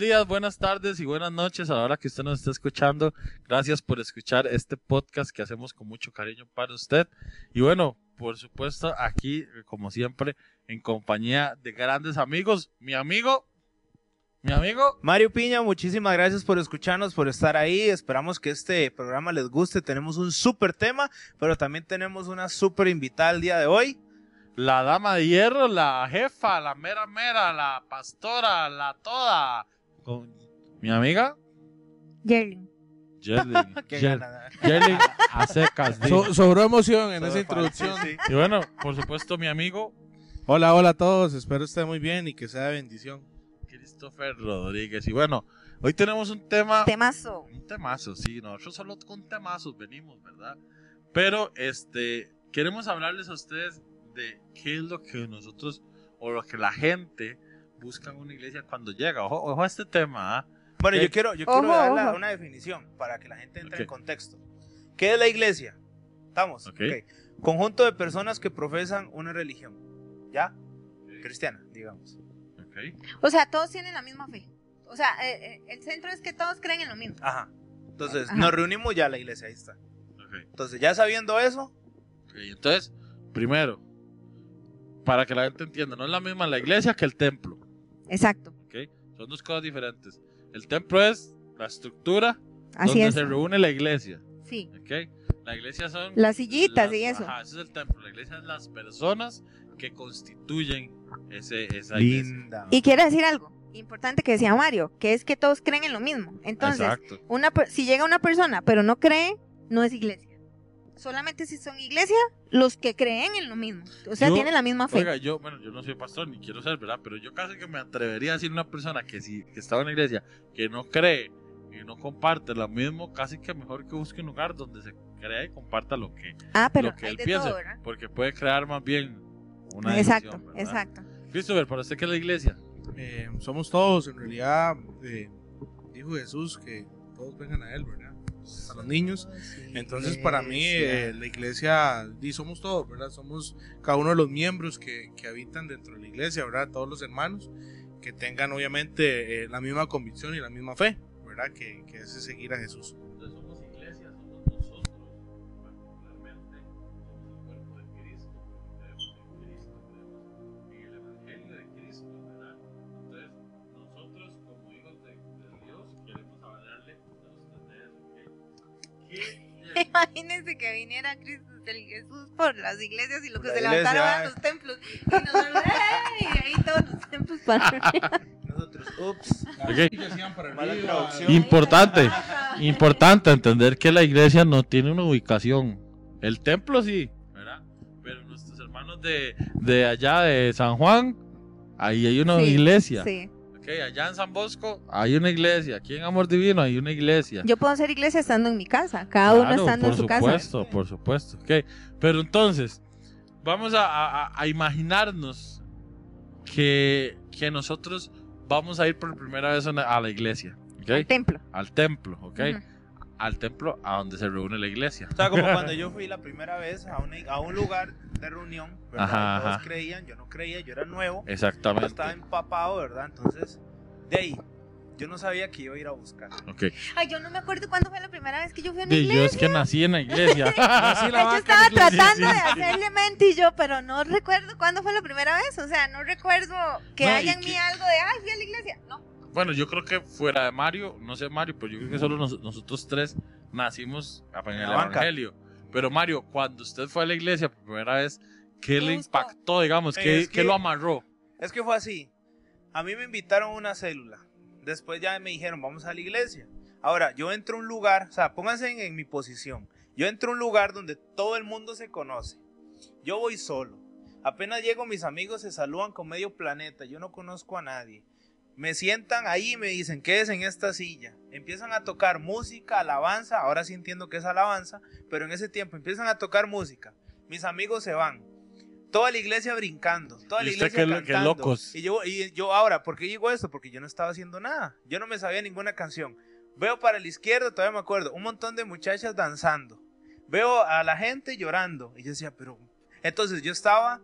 Días, buenas tardes y buenas noches a la hora que usted nos está escuchando. Gracias por escuchar este podcast que hacemos con mucho cariño para usted. Y bueno, por supuesto, aquí, como siempre, en compañía de grandes amigos. Mi amigo, mi amigo. Mario Piña, muchísimas gracias por escucharnos, por estar ahí. Esperamos que este programa les guste. Tenemos un súper tema, pero también tenemos una súper invitada el día de hoy. La dama de hierro, la jefa, la mera mera, la pastora, la toda. Con mi amiga. Gana. Yerling a secas. So- sobró emoción en esa introducción. sí. Y bueno, por supuesto, mi amigo Hola, hola a todos. Espero esté muy bien y que sea de bendición. Christopher Rodríguez. Y bueno, hoy tenemos un tema. Temazo. Un temazo, sí. Nosotros solo con temazos venimos, ¿verdad? Pero, este, queremos hablarles a ustedes de qué es lo que nosotros o lo que la gente busca en una iglesia cuando llega. Ojo, ojo a este tema, ¿ah? Bueno, yo quiero, yo ojo, quiero dar la- una definición para que la gente entre Ok. en contexto. ¿Qué es la iglesia? ¿Estamos? Ok. Ok. Conjunto de personas que profesan una religión. ¿Ya? Cristiana, digamos. Ok. O sea, todos tienen la misma fe. O sea, eh, eh, el centro es que todos creen en lo mismo. Ajá. Entonces, Ajá. nos reunimos ya a la iglesia, ahí está. ok. Entonces, ya sabiendo eso, Ok, Entonces, primero, para que la gente entienda, no es la misma la iglesia que el templo. Exacto. ¿ok? Son dos cosas diferentes. El templo es la estructura Así donde es. se reúne la iglesia. Sí. ¿ok? La iglesia son Las sillitas y eso. Ajá, ese es el templo. La iglesia es las personas que constituyen ese, esa iglesia. linda. Y quiero decir algo importante que decía Mario, que es que todos creen en lo mismo. Entonces, Exacto. una per- si llega una persona pero no cree, no es iglesia. Solamente si son iglesia, los que creen en lo mismo. O sea, Yo- tienen la misma fe. Oiga, yo, bueno, yo no soy pastor ni quiero ser, ¿verdad? Pero yo casi que me atrevería a decir a una persona que si que está en una iglesia que no cree y no comparte lo mismo, casi que mejor que busque un lugar donde se crea y comparta lo que, ah, pero lo que él todo, ¿verdad? porque puede crear más bien una Exacto, exacto. Christopher, ¿para usted qué es la iglesia? Eh, somos todos, en realidad, eh, dijo Jesús que todos vengan a Él, ¿verdad? A los niños. Entonces, para mí, eh, la iglesia, y somos todos, ¿verdad? Somos cada uno de los miembros que, que habitan dentro de la iglesia, ¿verdad? Todos los hermanos que tengan, obviamente, eh, la misma convicción y la misma fe, ¿verdad? Que, que es seguir a Jesús. Entonces Imagínense que viniera Cristo, el Jesús por las iglesias y lo que la se iglesia, levantaron eran los templos. Y nosotros, ¡ey! Y ahí todos los templos para Nosotros, ups. Ok. Mala traducción. Importante, importante entender que la iglesia no tiene una ubicación. El templo sí, ¿verdad? Pero nuestros hermanos de, de allá de San Juan, ahí hay una Sí, iglesia. Sí. Ok, allá en San Bosco hay una iglesia. Aquí en Amor Divino hay una iglesia. Yo puedo ser iglesia estando en mi casa, cada uno estando por en su casa. supuesto, por supuesto. Ok, pero entonces, vamos a, a- a imaginarnos que, que nosotros vamos a ir por primera vez a la iglesia. ¿ok? El templo. Al templo, ¿ok? Al templo a donde se reúne la iglesia. O sea, como cuando yo fui la primera vez a, una- a un lugar de reunión, ¿verdad? Ajá, Todos ajá. creían, yo no creía, yo era nuevo, yo Exactamente. estaba empapado, ¿verdad? Entonces, de ahí, yo no sabía que iba a ir a buscar. Ok. Ay, yo no me acuerdo cuándo fue la primera vez que yo fui a una Y yo iglesia. es que nací en la iglesia. Nací la yo estaba en la iglesia, tratando sí, de sí. hacerle mente y yo, pero no recuerdo cuándo fue la primera vez. O sea, no recuerdo que No, haya en que- mí algo de, ay, fui a la iglesia. No. Bueno, yo creo que fuera de Mario, no sé Mario, pero yo creo que solo nos- nosotros tres nacimos en el la banca. Evangelio. Pero Mario, cuando usted fue a la iglesia por primera vez, ¿qué Me le gustó. impactó, digamos? ¿Qué, Es qué que- lo amarró? Es que fue así. A mí me invitaron a una célula. Después ya me dijeron, vamos a la iglesia. Ahora, yo entro a un lugar, o sea, pónganse en, en mi posición. Yo entro a un lugar donde todo el mundo se conoce. Yo voy solo. Apenas llego, mis amigos se saludan con medio planeta. Yo no conozco a nadie. Me sientan ahí y me dicen, quédese en esta silla. Empiezan a tocar música, alabanza. Ahora sí entiendo que es alabanza, pero en ese tiempo empiezan a tocar música. Mis amigos se van. Toda la iglesia brincando, toda ¿Y la usted iglesia qué qué cantando. locos? Y yo, y yo ahora, ¿por qué digo esto? Porque yo no estaba haciendo nada. Yo no me sabía ninguna canción. Veo para la izquierda, todavía me acuerdo, un montón de muchachas danzando. Veo a la gente llorando. Y yo decía, pero... Entonces yo estaba,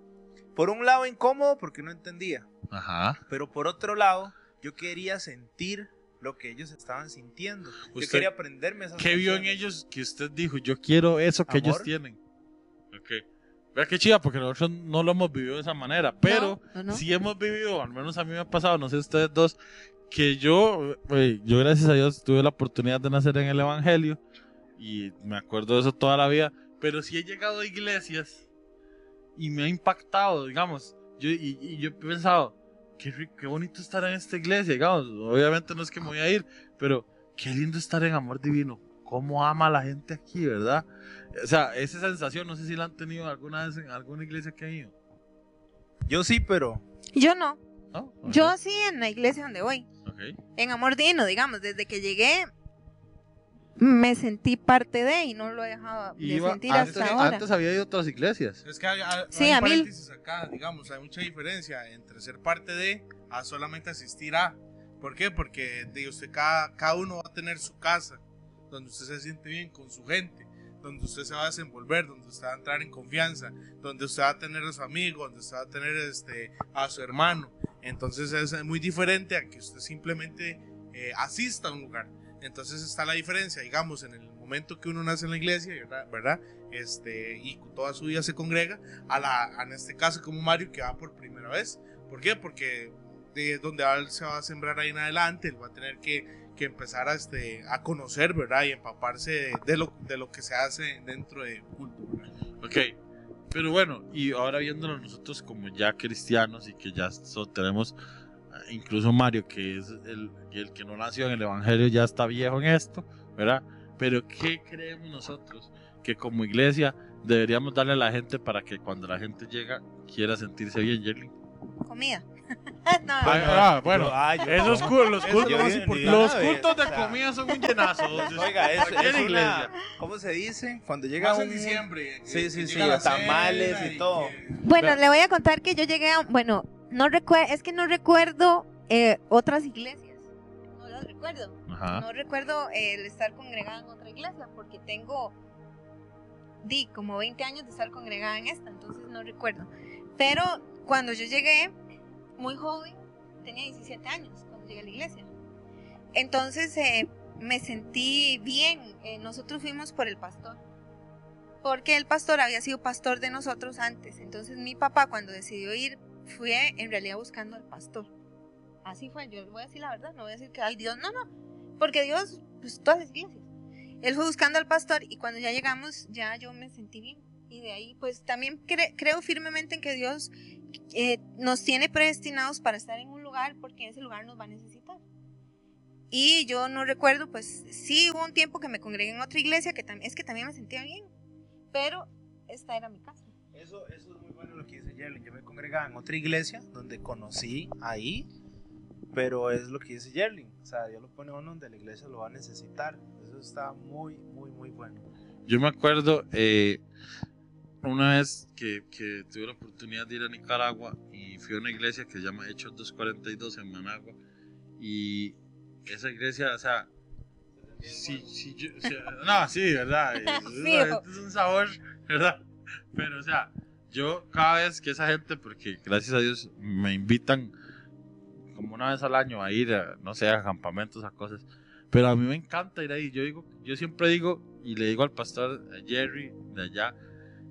por un lado, incómodo porque no entendía. Ajá. Pero por otro lado, Yo quería sentir lo que ellos estaban sintiendo. Yo quería aprenderme esas ¿Qué vio en canciones. ellos que usted dijo, yo quiero eso que ellos Amor. tienen? Ok. Vea qué chida, porque nosotros no lo hemos vivido de esa manera, pero No, no, sí hemos vivido, al menos a mí me ha pasado, no sé ustedes dos, que yo, güey, yo gracias a Dios tuve la oportunidad de nacer en el Evangelio y me acuerdo de eso toda la vida, pero sí he llegado a iglesias y me ha impactado, digamos, yo, y, y yo he pensado, qué, qué bonito estar en esta iglesia, digamos, obviamente no es que me voy a ir, pero qué lindo estar en amor divino, cómo ama a la gente aquí, ¿verdad? O sea, esa sensación, no sé si la han tenido alguna vez en alguna iglesia que han ido, Yo sí, pero Yo no. Yo sí en la iglesia donde voy. En Amor Divino, digamos, desde que llegué me sentí parte de y no lo he dejado de Iba- sentir antes, hasta ahora. antes había ido a otras iglesias. Es que hay, hay- Sí, hay a un mil. paréntesis acá, digamos, hay mucha diferencia entre ser parte de a solamente asistir a. ¿Por qué? Porque de usted, cada, cada uno va a tener su casa, donde usted se siente bien con su gente, donde usted se va a desenvolver, donde usted va a entrar en confianza, donde usted va a tener a su amigo, donde usted va a tener este, a su hermano. Entonces es muy diferente a que usted simplemente eh, asista a un lugar. Entonces está la diferencia, digamos, en el momento que uno nace en la iglesia, ¿verdad? ¿verdad? Este, y toda su vida se congrega, a la, en este caso como Mario que va por primera vez. ¿Por qué? Porque de donde él se va a sembrar ahí en adelante, él va a tener que, que empezar a, este, a conocer, ¿verdad? Y empaparse de, lo, de lo que se hace dentro de culto, ¿verdad? Ok. Pero bueno, y ahora viéndolo nosotros como ya cristianos y que ya so- tenemos, incluso Mario, que es el, el que no nació en el Evangelio, ya está viejo en esto, ¿verdad? Pero ¿qué creemos nosotros? Que como iglesia deberíamos darle a la gente para que cuando la gente llega quiera sentirse bien, Yerlin. Comida. no, Ah, bueno, Ah, yo- Esos cultos, los cultos, yo los cultos de o sea, comida son un llenazo. Oiga, es, es una, iglesia. ¿cómo se dice? Cuando llega Más un... en diciembre. Sí, sí, sí, tamales y todo. Bueno, le voy a contar que yo llegué a, bueno, no recuerdo, es que no recuerdo eh, otras iglesias. No las recuerdo. Ajá. No recuerdo eh, el estar congregada en otra iglesia porque tengo, di, como 20 años de estar congregada en esta, entonces no recuerdo. Pero cuando yo llegué, muy joven, tenía 17 años cuando llegué a la iglesia. Entonces eh, me sentí bien. eh, nosotros fuimos por el pastor. Porque el pastor había sido pastor de nosotros antes. Entonces mi papá cuando decidió ir fue en realidad buscando al pastor. Así fue, yo voy a decir la verdad, no voy a decir que al Dios, no, no, porque Dios, pues todas las iglesias. Él fue buscando al pastor y cuando ya llegamos ya yo me sentí bien. Y de ahí pues también cre- creo firmemente en que Dios eh, nos tiene predestinados para estar en un lugar porque en ese lugar nos va a necesitar. Y yo no recuerdo, pues sí hubo un tiempo que me congregué en otra iglesia que es que también me sentía bien, pero esta era mi casa. Eso, eso es bueno lo que dice Yerlin. Yo me congregaba en otra iglesia donde conocí ahí, pero es lo que dice Yerlin. O sea, Dios lo pone a uno donde la iglesia lo va a necesitar. Eso está muy, muy, muy bueno. Yo me acuerdo eh, una vez que, que tuve la oportunidad de ir a Nicaragua y fui a una iglesia que se llama Hechos 242 en Managua. Y esa iglesia, o sea, sí, sí, yo- o sea, no, sí, ¿verdad? Es, Fijo. es un sabor, ¿verdad? Pero, o sea, yo cada vez que esa gente, porque gracias a Dios me invitan como una vez al año a ir, a, no sé, a campamentos, a cosas. Pero a mí me encanta ir ahí. Yo digo, yo siempre digo, y le digo al pastor a Jerry de allá,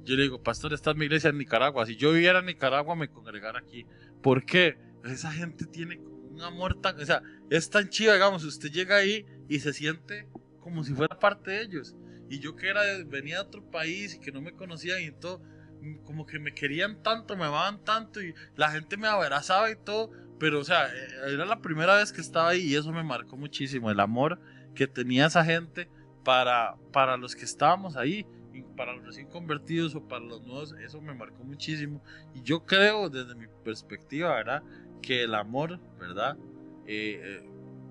yo le digo, pastor, esta es mi iglesia en Nicaragua. Si yo viviera en Nicaragua, me congregara aquí. ¿Por qué? Esa gente tiene un amor tan, o sea, es tan chido, digamos, usted llega ahí y se siente como si fuera parte de ellos. Y yo que era, venía de otro país y que no me conocían y todo, como que me querían tanto, me amaban tanto y la gente me abrazaba y todo. Pero, o sea, eh, era la primera vez que estaba ahí y eso me marcó muchísimo. El amor que tenía esa gente para, para los que estábamos ahí, para los recién convertidos o para los nuevos, eso me marcó muchísimo. Y yo creo, desde mi perspectiva, ¿verdad? Que el amor, ¿verdad? Eh, eh,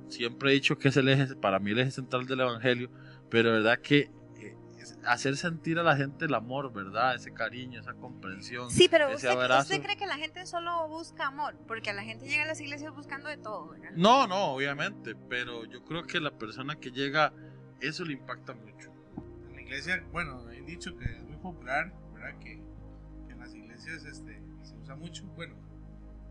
siempre he dicho que es el eje, para mí el eje central del Evangelio, pero verdad que hacer sentir a la gente el amor, ¿verdad? Ese cariño, esa comprensión. Sí, pero ese usted, abrazo. usted cree que la gente solo busca amor, porque a la gente llega a las iglesias buscando de todo, ¿verdad? No, no, obviamente, pero yo creo que la persona que llega, eso le impacta mucho. En la iglesia, bueno, he dicho que es muy popular, ¿verdad? Que, que en las iglesias este, se usa mucho, bueno,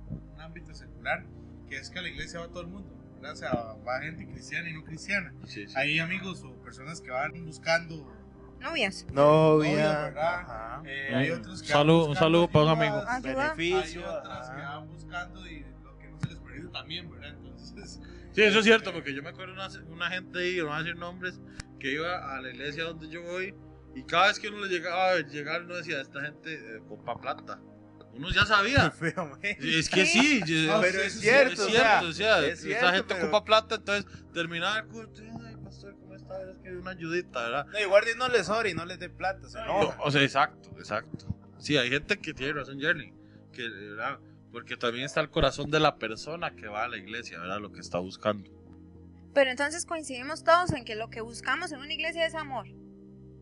un ámbito secular, que es que a la iglesia va todo el mundo, ¿verdad? O sea, va gente cristiana y no cristiana. Sí, sí. Hay amigos o personas que van buscando Novias. Novia, Novia, ¿verdad? eh, Un hay otros que un saludo para un amigo. ayudas, Ayuda. Hay beneficio. otras que van buscando y lo que no se les permite también, ¿verdad? Entonces, Sí, eso es cierto, porque yo me acuerdo una, una gente ahí, no voy a decir nombres, que iba a la iglesia donde yo voy y cada vez que uno le llegaba a llegar, uno decía, esta gente eh, copa plata. Uno ya sabía. Feo, man. Es que sí, yo- No, pero es sí, cierto, es o cierto, o sea, es esta cierto, gente pero- copa plata, entonces terminaba el culto, pastor, ¿cómo está? Es que una ayudita, ¿verdad? No, y guardia no les ore y no les dé plata, se No, o sea, exacto, exacto. Sí, hay gente que tiene razón, Jerry, que, ¿verdad? porque también está el corazón de la persona que va a la iglesia, ¿verdad? Lo que está buscando. Pero entonces coincidimos todos en que lo que buscamos en una iglesia es amor.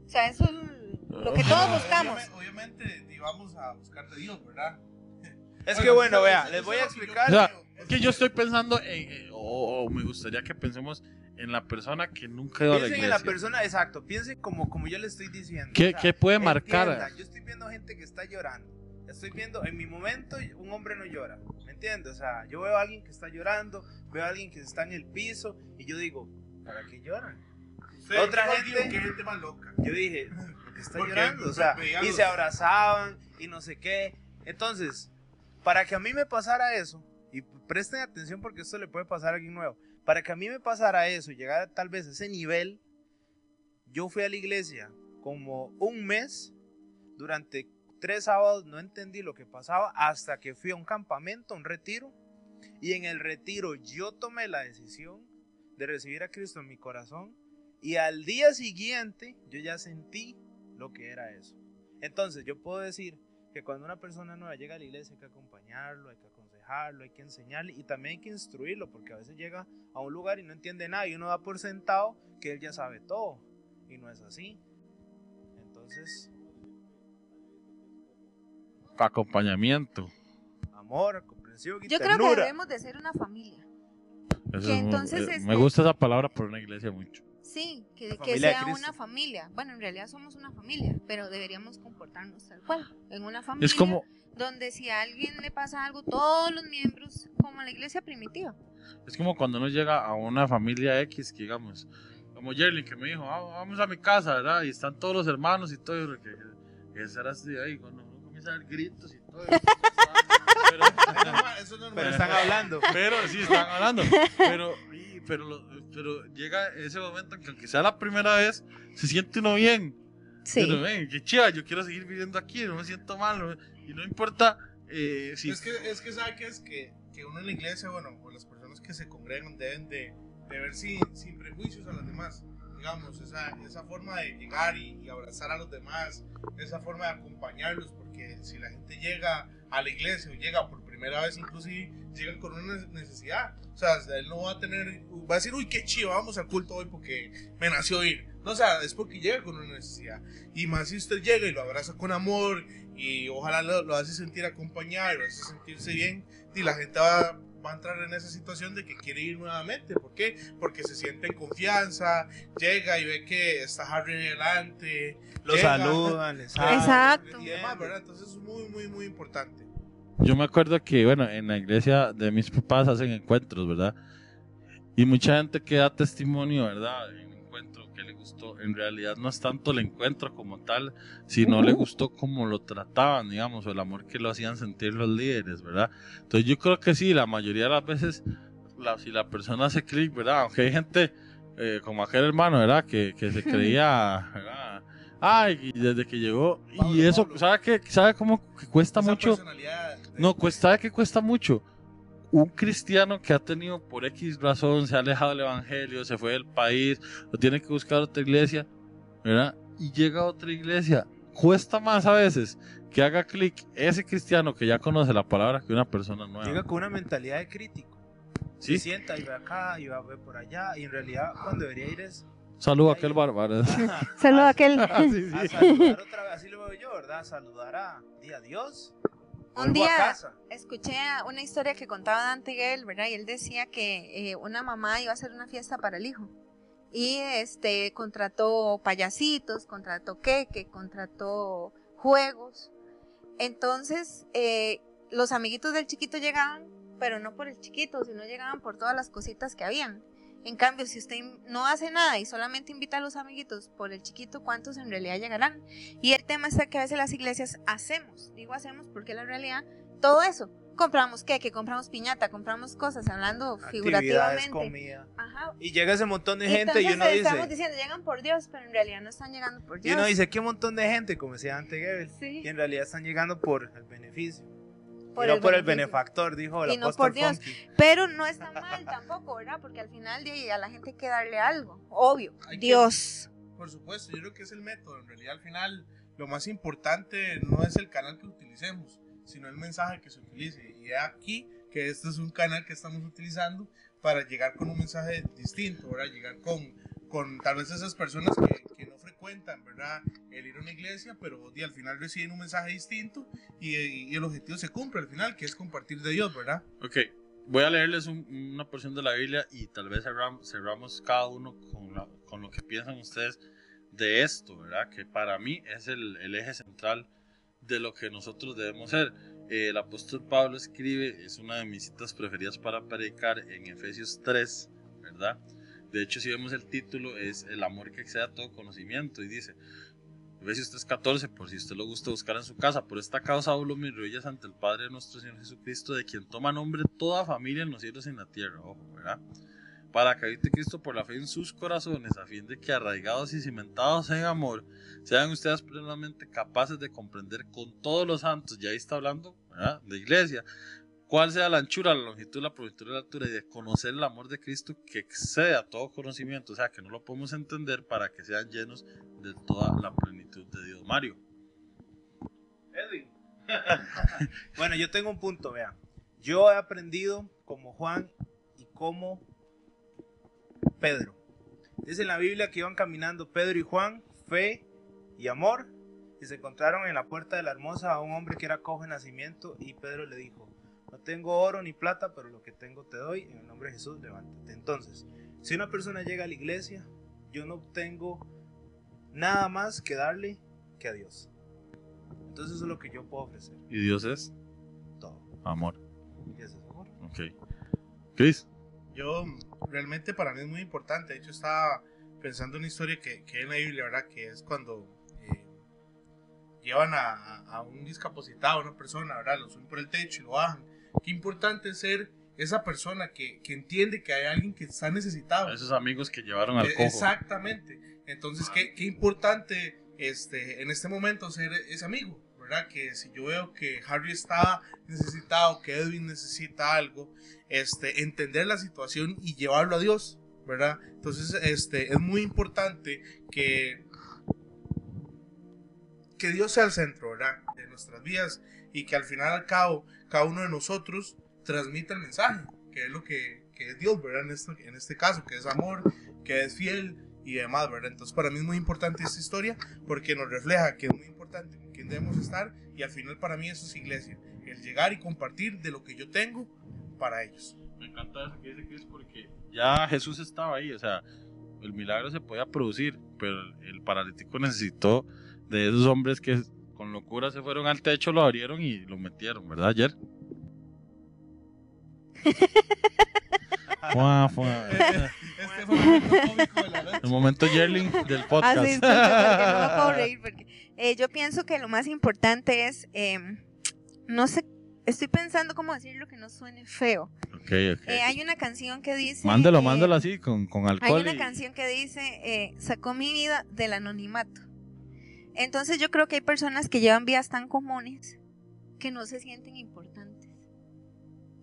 O sea, eso es lo que todos buscamos. Obviamente, obviamente vamos a buscar de Dios, ¿verdad? Es que bueno, vea, les voy a explicar. O sea, es que yo estoy pensando en, en- o, o me gustaría que pensemos en la persona que nunca ido a la Piensen iglesia. en la persona, exacto, piensen como, como yo le estoy diciendo. ¿Qué, o sea, qué puede marcar? entiendan, yo estoy viendo gente que está llorando. Estoy viendo, en mi momento, un hombre no llora. ¿Me entiendes? O sea, yo veo a alguien que está llorando, veo a alguien que está en el piso y yo digo, ¿para qué lloran? Ustedes, Otra gente- que gente más loca. Yo dije, ¿por qué está Porque llorando? O sea, veía y se abrazaban y no sé qué. Entonces, para que a mí me pasara eso, y presten atención porque esto le puede pasar a alguien nuevo, para que a mí me pasara eso, llegar tal vez a ese nivel, yo fui a la iglesia como un mes, durante tres sábados no entendí lo que pasaba hasta que fui a un campamento, un retiro, y en el retiro yo tomé la decisión de recibir a Cristo en mi corazón. Y al día siguiente yo ya sentí lo que era eso. Entonces yo puedo decir que cuando una persona nueva llega a la iglesia hay que acompañarlo, hay que hay que enseñarle y también hay que instruirlo porque a veces llega a un lugar y no entiende nada y uno da por sentado que él ya sabe todo y no es así. Entonces, Acompañamiento. amor, comprensión y Yo creo que debemos de ser una familia. Eso Que es muy- entonces, eh, este- Me gusta esa palabra por una iglesia mucho. Sí, que, que sea una familia. Bueno, en realidad somos una familia, pero deberíamos comportarnos tal cual. En una familia Es como, donde si a alguien le pasa algo, todos los miembros, como la iglesia primitiva. es como cuando uno llega a una familia X, que digamos, como Jerry que me dijo, "Ah, vamos a mi casa, ¿verdad? Y están todos los hermanos y todo, que, que ser así ahí, cuando uno comienza a dar gritos y todo. pero, Es normal, eso es normal. Pero están hablando. pero sí están hablando. Pero, pero, lo- pero llega ese momento en que aunque sea la primera vez, se siente uno bien. Sí. Pero ven, qué chiva, yo quiero seguir viviendo aquí, no me siento mal. y no importa eh, si... Es que, es que ¿sabe qué es? Que, que uno en la iglesia, bueno, o las personas que se congregan deben de, de ver sin, sin prejuicios a los demás. Digamos, esa, esa forma de llegar y, y abrazar a los demás, esa forma de acompañarlos, porque si la gente llega a la iglesia o llega por primera vez, inclusive llega con una necesidad. O sea, él no va a tener, va a decir, uy, qué chido, vamos al culto hoy porque me nació ir. No, o sea, es porque llega con una necesidad. Y más si usted llega y lo abraza con amor y ojalá lo, lo hace sentir acompañado, lo hace sentirse bien, y la gente va, va a entrar en esa situación de que quiere ir nuevamente. ¿Por qué? Porque se siente en confianza, llega y ve que está Harry adelante, Los llega, saludan, les. Exacto. Y demás, ¿verdad? Entonces es muy, muy, muy importante. Yo me acuerdo que, bueno, en la iglesia de mis papás hacen encuentros, ¿verdad? Y mucha gente que da testimonio, ¿verdad? En un encuentro que le gustó. En realidad no es tanto el encuentro como tal, sino le gustó cómo lo trataban, digamos, o el amor que lo hacían sentir los líderes, ¿verdad? Entonces yo creo que sí, la mayoría de las veces, la- si la persona hace clic, ¿verdad? Aunque hay gente eh, como aquel hermano, ¿verdad? Que, que se creía, ¿verdad? Ay, y desde que llegó. y eso, Pablo. ¿sabe qué? ¿Sabe cómo que cuesta Esa mucho? No, cuesta, ¿sabe qué cuesta mucho? Un cristiano que ha tenido por X razón, se ha alejado del evangelio, se fue del país, o tiene que buscar otra iglesia, ¿verdad? Y llega a otra iglesia. Cuesta más a veces que haga clic ese cristiano que ya conoce la palabra que una persona nueva. Llega con una mentalidad de crítico. ¿Sí? Se sienta y ve acá y va a ver por allá. Y en realidad, cuando debería ir es Saludo a aquel bárbaro. Saludo a aquel. Ah, sí, sí. a saludar otra vez. Así lo veo yo, ¿verdad? Saludar a, di a Dios. Un día escuché una historia que contaba Dante Gale, ¿verdad? Y él decía que eh, una mamá iba a hacer una fiesta para el hijo. Y este contrató payasitos, contrató queque, contrató juegos. Entonces, eh, los amiguitos del chiquito llegaban, pero no por el chiquito, sino llegaban por todas las cositas que habían. En cambio, si usted no hace nada y solamente invita a los amiguitos por el chiquito, ¿cuántos en realidad llegarán? Y el tema está que a veces las iglesias hacemos, digo hacemos porque la realidad, todo eso, compramos queque, compramos piñata, compramos cosas, hablando figurativamente. comida. Ajá. Y llega ese montón de Y gente y uno estamos dice, diciendo, llegan por Dios, pero en realidad no están llegando por y Dios. uno dice, qué montón de gente, como decía antes Goebbels. Sí. Y en realidad están llegando por el beneficio. Por y no el por el benefactor, dijo el Y no apóstol por Dios. Funky. Pero no está mal tampoco, ¿verdad? Porque al final de ahí a la gente hay que darle algo, obvio. Hay que- Dios. Por supuesto, yo creo que es el método. En realidad, al final, lo más importante no es el canal que utilicemos, sino el mensaje que se utilice. Y aquí que este es un canal que estamos utilizando para llegar con un mensaje distinto, ¿verdad? Llegar con, con tal vez esas personas que, frecuentan, ¿verdad? El ir a una iglesia, pero y al final reciben un mensaje distinto y, y el objetivo se cumple al final, que es compartir de Dios, ¿verdad? Ok, voy a leerles un- una porción de la Biblia y tal vez cerram- cerramos cada uno con, la- con lo que piensan ustedes de esto, ¿verdad? Que para mí es el, el eje central de lo que nosotros debemos ser. Eh, el apóstol Pablo escribe, es una de mis citas preferidas para predicar en Efesios 3, ¿verdad? De hecho, si vemos el título, es el amor que excede a todo conocimiento y dice, Efesios 3:14, por si usted lo gusta buscar en su casa, por esta causa hablo mis rodillas ante el Padre de nuestro Señor Jesucristo, de quien toma nombre toda familia en los cielos y en la tierra, ojo, ¿verdad? Para que habite Cristo por la fe en sus corazones, a fin de que arraigados y cimentados en amor, sean ustedes plenamente capaces de comprender con todos los santos, ya ahí está hablando, ¿verdad? De iglesia, cuál sea la anchura, la longitud, la profundidad y la altura, y de conocer el amor de Cristo que excede a todo conocimiento, o sea, que no lo podemos entender para que sean llenos de toda la plenitud de Dios. Mario. Edwin. bueno, yo tengo un punto, vea. Yo he aprendido como Juan y como Pedro. Dice en la Biblia que iban caminando Pedro y Juan, fe y amor, y se encontraron en la puerta de la hermosa a un hombre que era cojo de nacimiento, y Pedro le dijo, no tengo oro ni plata, pero lo que tengo te doy, en el nombre de Jesús, levántate. Entonces, si una persona llega a la iglesia, yo no tengo nada más que darle que a Dios. Entonces eso es lo que yo puedo ofrecer. Y Dios es Todo. amor. Ese es amor. Ok. Chris. Yo, realmente para mí es muy importante. De hecho, estaba pensando en una historia que, que hay en la Biblia, ¿verdad? Que es cuando eh, llevan a un discapacitado, a una persona, ¿verdad? Lo suben por el techo y lo bajan. Qué importante es ser esa persona que, que entiende que hay alguien que está necesitado. Esos amigos que llevaron al Eh, cojo. Exactamente. Entonces, qué, qué importante este, en este momento ser ese amigo, ¿verdad? Que si yo veo que Harry está necesitado, que Edwin necesita algo, este, entender la situación y llevarlo a Dios, ¿verdad? Entonces, este, es muy importante que, que Dios sea el centro, ¿verdad? De nuestras vidas y que al final al cabo, cada uno de nosotros transmita el mensaje, que es lo que, que es Dios, ¿verdad? En este, en este caso, que es amor, que es fiel y demás, ¿verdad? Entonces para mí es muy importante esta historia porque nos refleja que es muy importante con quién debemos estar y al final para mí eso es iglesia, el llegar y compartir de lo que yo tengo para ellos. Me encanta eso que dice Chris porque ya Jesús estaba ahí, o sea, el milagro se podía producir, pero el paralítico necesitó de esos hombres que con locura se fueron al techo, lo abrieron y lo metieron, ¿verdad, ayer? Fua, fua. Este fue el momento cómico de la noche. El momento Yerling del podcast. Ah, sí, disculpe, porque no me puedo reír. Porque, eh, yo pienso que lo más importante es, em, no sé, estoy pensando cómo decirlo que no suene feo. Ok, ok. Eh, hay una canción que dice... Mándalo, eh, mándalo así, con, con Hay alcohol. una y- canción que dice, eh, sacó mi vida del anonimato. Entonces yo creo que hay personas que llevan vidas tan comunes que no se sienten importantes.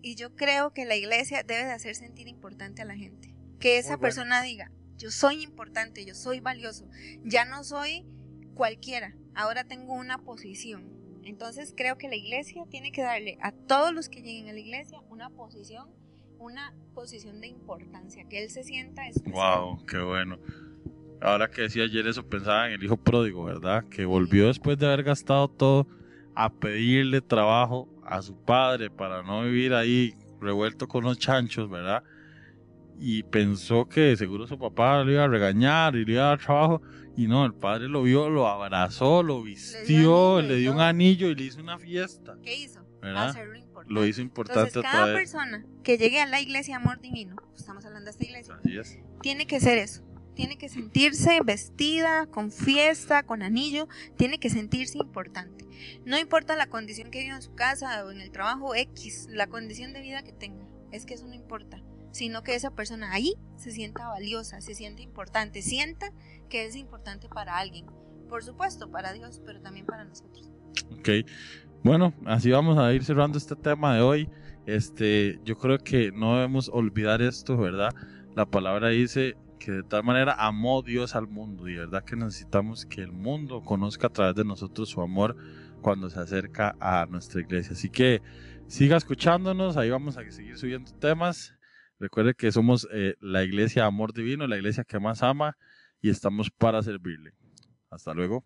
Y yo creo que la iglesia debe de hacer sentir importante a la gente. Que esa bueno. persona diga, yo soy importante, yo soy valioso, ya no soy cualquiera, ahora tengo una posición. Entonces creo que la iglesia tiene que darle a todos los que lleguen a la iglesia una posición, una posición de importancia, que él se sienta especial. Wow, qué bueno. Ahora que decía ayer eso, pensaba en el hijo pródigo, ¿verdad? Que volvió después de haber gastado todo a pedirle trabajo a su padre para no vivir ahí revuelto con los chanchos, ¿verdad? Y pensó que seguro su papá le iba a regañar y le iba a dar trabajo. Y no, el padre lo vio, lo abrazó, lo vistió, anillo le dio un anillo y le hizo una fiesta, ¿Qué hizo? ¿verdad? Hacerlo importante. lo hizo importante Entonces, cada otra vez. persona que llegue a la iglesia Amor Divino, estamos hablando de esta iglesia, Así es. tiene que ser eso. Tiene que sentirse vestida, con fiesta, con anillo, tiene que sentirse importante. No importa la condición que viva en su casa o en el trabajo X, la condición de vida que tenga, es que eso no importa, sino que esa persona ahí se sienta valiosa, se siente importante, sienta que es importante para alguien. Por supuesto, para Dios, pero también para nosotros. Ok. Bueno, así vamos a ir cerrando este tema de hoy. Este, yo creo que no debemos olvidar esto, ¿verdad? La palabra dice que de tal manera amó Dios al mundo y verdad que necesitamos que el mundo conozca a través de nosotros su amor cuando se acerca a nuestra iglesia. Así que siga escuchándonos, ahí vamos a seguir subiendo temas. Recuerde que somos eh, la iglesia Amor Divino, la iglesia que más ama y estamos para servirle. Hasta luego.